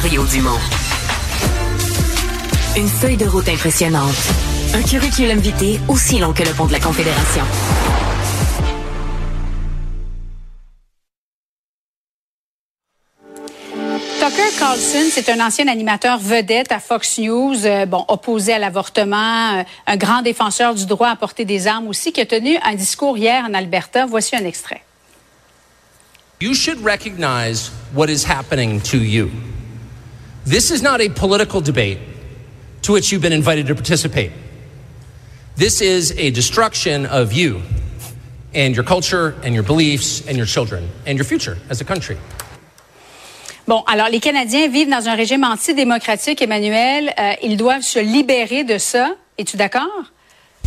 Mario Dumont. Une feuille de route impressionnante. Un curriculum vitae aussi long que le pont de la Confédération. Tucker Carlson, c'est un ancien animateur vedette à Fox News, euh, bon, opposé à l'avortement, euh, un grand défenseur du droit à porter des armes aussi, qui a tenu un discours hier en Alberta. Voici un extrait. You should recognize what is happening to you. This is not a political debate to which you've been invited to participate. This is a destruction of you and your culture and your beliefs and your children and your future as a country. Bon, alors les Canadiens vivent dans un régime antidémocratique, Emmanuel. Euh, ils doivent se libérer de ça. Es-tu d'accord?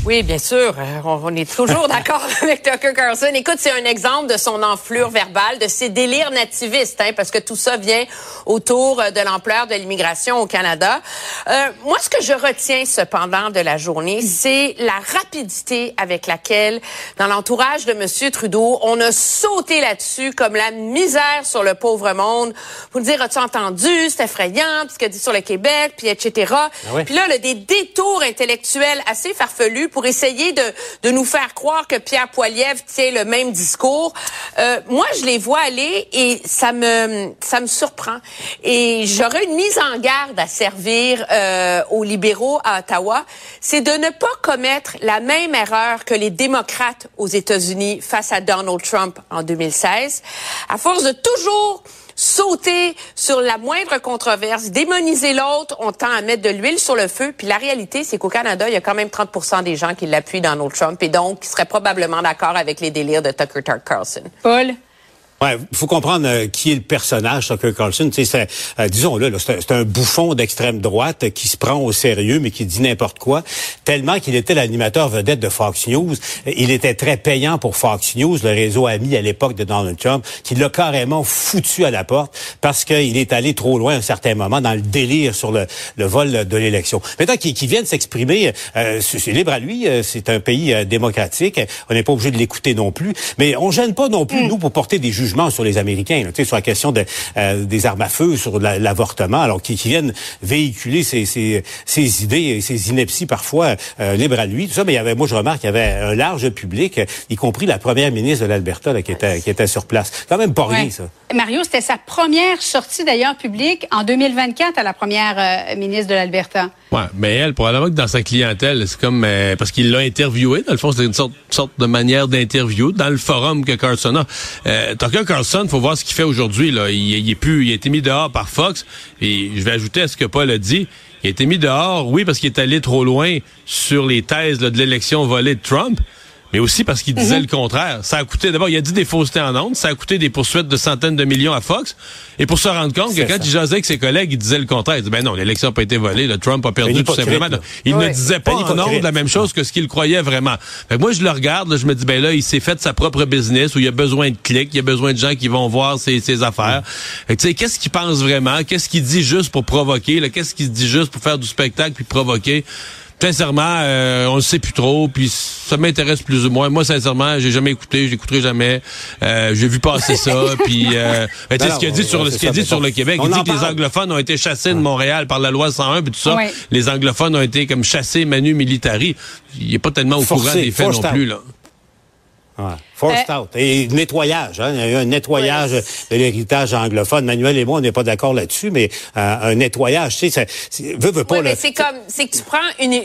Oui, bien sûr. Euh, on, est toujours d'accord avec Tucker Carlson. Écoute, c'est un exemple de son enflure verbale, de ses délires nativistes, hein, parce que tout ça vient autour euh, de l'ampleur de l'immigration au Canada. Euh, moi, ce que je retiens cependant de la journée, c'est la rapidité avec laquelle, dans l'entourage de M. Trudeau, on a sauté là-dessus comme la misère sur le pauvre monde. Vous me dire, as-tu entendu? C'est effrayant, ce qu'il dit sur le Québec, puis etc. Ah Puis là, là, des détours intellectuels assez farfelus pour essayer de, de nous faire croire que Pierre Poilievre tient le même discours. Euh, moi, je les vois aller et ça me ça me surprend. Et j'aurais une mise en garde à servir euh, aux libéraux à Ottawa, c'est de ne pas commettre la même erreur que les démocrates aux États-Unis face à Donald Trump en 2016. À force de toujours sauter sur la moindre controverse, démoniser l'autre, on tend à mettre de l'huile sur le feu. Puis la réalité, c'est qu'au Canada, il y a quand même 30 des gens qui l'appuient Donald Trump et donc qui seraient probablement d'accord avec les délires de Tucker Carlson. Paul? Ouais, faut comprendre euh, qui est le personnage Tucker Carlson. Tu sais, euh, disons-le, c'est un, bouffon d'extrême droite qui se prend au sérieux, mais qui dit n'importe quoi. Tellement qu'il était l'animateur vedette de Fox News. Il était très payant pour Fox News, le réseau ami à l'époque de Donald Trump, qui l'a carrément foutu à la porte parce qu'il est allé trop loin à un certain moment dans le délire sur le, le vol de l'élection. Maintenant, qu'il qui vient de s'exprimer, euh, c'est libre à lui. C'est un pays démocratique. On n'est pas obligé de l'écouter non plus. Mais on gêne pas non plus, nous, pour porter des jugements sur les Américains, là, sur la question de, euh, des armes à feu, sur l'avortement, alors qui, viennent véhiculer ces, ces, ces, idées et ces inepties parfois euh, libres à lui. Tout ça, mais il y avait, moi je remarque qu'il y avait un large public, y compris la première ministre de l'Alberta qui était, qui était sur place. Quand même pas rien, ça. Mario, c'était sa première sortie d'ailleurs publique en 2024 à la première euh, ministre de l'Alberta. Ouais, mais elle, probablement que dans sa clientèle, c'est comme parce qu'il l'a interviewé. Dans le fond, c'est une sorte, sorte de manière d'interview dans le forum que Carlson a. Euh, Carlson, faut voir ce qu'il fait aujourd'hui. Il, est plus, il a été mis dehors par Fox. Et je vais ajouter à ce que Paul a dit. Il a été mis dehors, oui, parce qu'il est allé trop loin sur les thèses de l'élection volée de Trump mais aussi parce qu'il disait mhm. le contraire. Ça a coûté, d'abord, il a dit des faussetés en ondes, ça a coûté des poursuites de centaines de millions à Fox, et pour se rendre compte que quand il jasait avec ses collègues, il disait le contraire. Il disait, ben non, l'élection n'a pas été volée, le Trump a perdu tout simplement. Il ne disait pas en ondes la même chose que ce qu'il croyait vraiment. Fait moi, je le regarde, je me dis, ben là, il s'est fait sa propre business où il y a besoin de clics, il y a besoin de gens qui vont voir ses, ses affaires. tu sais, qu'est-ce qu'il pense vraiment? Qu'est-ce qu'il dit juste pour provoquer? Qu'est-ce qu'il dit juste pour faire du spectacle puis provoquer? Sincèrement, euh, on ne sait plus trop, puis ça m'intéresse plus ou moins. Moi, sincèrement, j'ai jamais écouté, je l'écouterai jamais. Euh, j'ai vu passer ça, puis euh, ce qu'il a dit sur, ce qu'il a dit sur le Québec, il dit que les anglophones ont été chassés de Montréal par la loi 101, puis tout ça. Les anglophones ont été comme chassés manu militari. Il est pas tellement au courant des faits non plus là. Ouais. Forced out. Et nettoyage. Hein? Il y a eu un nettoyage de l'héritage anglophone. Manuel et moi, on n'est pas d'accord là-dessus, mais euh, un nettoyage, tu sais, ça, veut, veut pas... mais c'est comme, c'est que tu prends une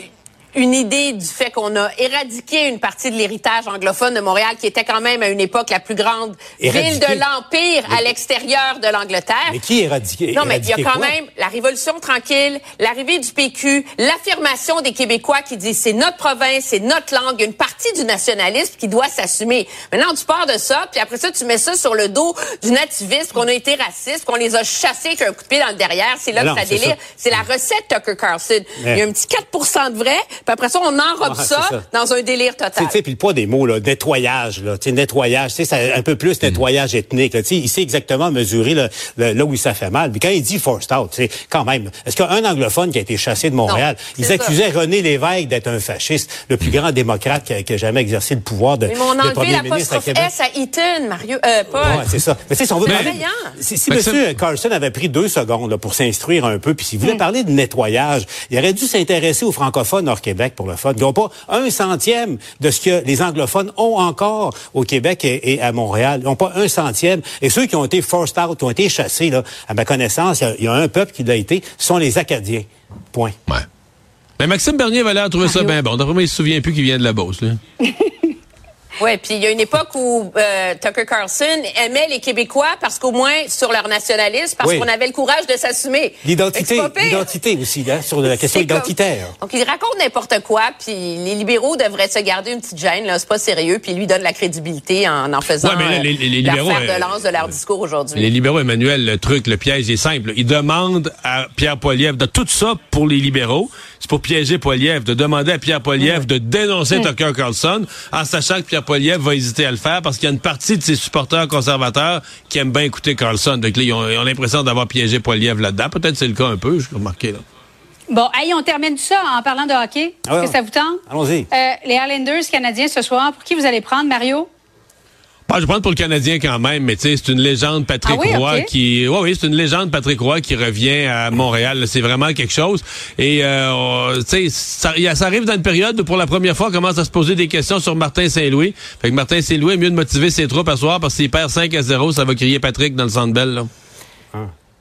une idée du fait qu'on a éradiqué une partie de l'héritage anglophone de Montréal, qui était quand même à une époque la plus grande ville de l'Empire à l'extérieur de l'Angleterre. Mais qui éradiqué? Non, mais il y a quand même la Révolution tranquille, l'arrivée du PQ, l'affirmation des Québécois qui disent c'est notre province, c'est notre langue, une partie du nationalisme qui doit s'assumer. Maintenant, tu pars de ça, puis après ça, tu mets ça sur le dos du nativisme, qu'on a été raciste, qu'on les a chassés avec un coup de pied dans le derrière. C'est là que ça délire. C'est la recette Tucker Carlson. Il y a un petit 4 de vrai, après ça, on enrobe Ah, ça, dans un délire total. Tu sais, puis le poids des mots, là, nettoyage, là, tu sais, nettoyage, tu sais, c'est un peu plus nettoyage ethnique. Là, tu sais, il sait exactement mesurer le- le- là où ça fait mal. Puis quand il dit forced out, tu sais, quand même, est-ce qu'un anglophone qui a été chassé de Montréal, Non, ils ça. accusaient René Lévesque d'être un fasciste, le plus grand démocrate qui a, qui a jamais exercé le pouvoir de, Mais on de premier ministre à l'apostrophe Québec. S à Eaton, Mario. Euh, Paul. Ouais, c'est ça. Mais tu sais, si on veut Mais- parler- si, si M. Carlson avait pris deux secondes là, pour s'instruire un peu, puis s'il voulait parler de nettoyage, il aurait dû s'intéresser aux francophones hors Québec pour le fun. Ils n'ont pas un centième de ce que les anglophones ont encore au Québec et, et à Montréal. Ils n'ont pas un centième. Et ceux qui ont été forced out, qui ont été chassés, là, à ma connaissance, il y a- il y, a un peuple qui l'a été, ce sont les Acadiens. Point. Ouais. Mais Maxime Bernier va l'air trouver ça bien bon. D'après moi, il se souvient plus qu'il vient de la Beauce. Là. Ouais, puis il y a une époque où euh, Tucker Carlson aimait les Québécois parce qu'au moins sur leur nationalisme, parce Oui. qu'on avait le courage de s'assumer. L'identité, l'identité aussi, là, sur la question comme- identitaire. Donc il raconte n'importe quoi, puis les libéraux devraient se garder une petite gêne, là, c'est pas sérieux, puis il lui donne la crédibilité en en faisant Ouais, mais là, les- les- les euh, libéraux, fer euh, de lance de leur discours aujourd'hui. Les libéraux, Emmanuel, le truc, le piège est simple. Ils demandent à Pierre Poilievre de tout ça pour les libéraux. C'est pour piéger Poilievre, de demander à Pierre Poilievre de dénoncer Tucker Carlson, en sachant que Pierre Poilievre va hésiter à le faire parce qu'il y a une partie de ses supporters conservateurs qui aiment bien écouter Carlson. Donc là, ils ont, l'impression d'avoir piégé Poilievre là-dedans. Peut-être c'est le cas un peu, je remarqué là. Bon, hey, on termine ça en parlant de hockey. Est-ce Ah ouais. que ça vous tente? Allons-y. Euh, les Islanders canadiens ce soir, pour qui vous allez prendre, Mario? Je vais prendre pour le Canadien quand même, mais tu sais, c'est une légende Patrick Ah oui, Roy qui, ouais, oui, c'est une légende Patrick Roy qui revient à Montréal. là. C'est vraiment quelque chose. Et euh, tu sais, ça, arrive dans une période où pour la première fois, on commence à se poser des questions sur Martin Saint-Louis. Fait que Martin Saint-Louis est mieux de motiver ses troupes à soir parce qu'il perd 5 à 0, ça va crier Patrick dans le Centre Bell. Là.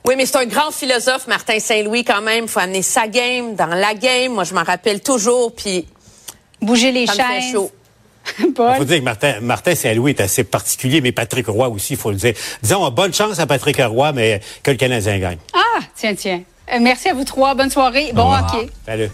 Oui, mais c'est un grand philosophe, Martin Saint-Louis, quand même. faut amener sa game dans la game. Moi, je m'en rappelle toujours, puis Bougez les ça Paul? Il faut dire que Martin, Martin Saint-Louis est assez particulier, mais Patrick Roy aussi, il faut le dire. Disons, bonne chance à Patrick Roy, mais que le Canadien gagne. Ah, tiens, tiens. Euh, merci à vous trois. Bonne soirée. Bon hockey. Salut.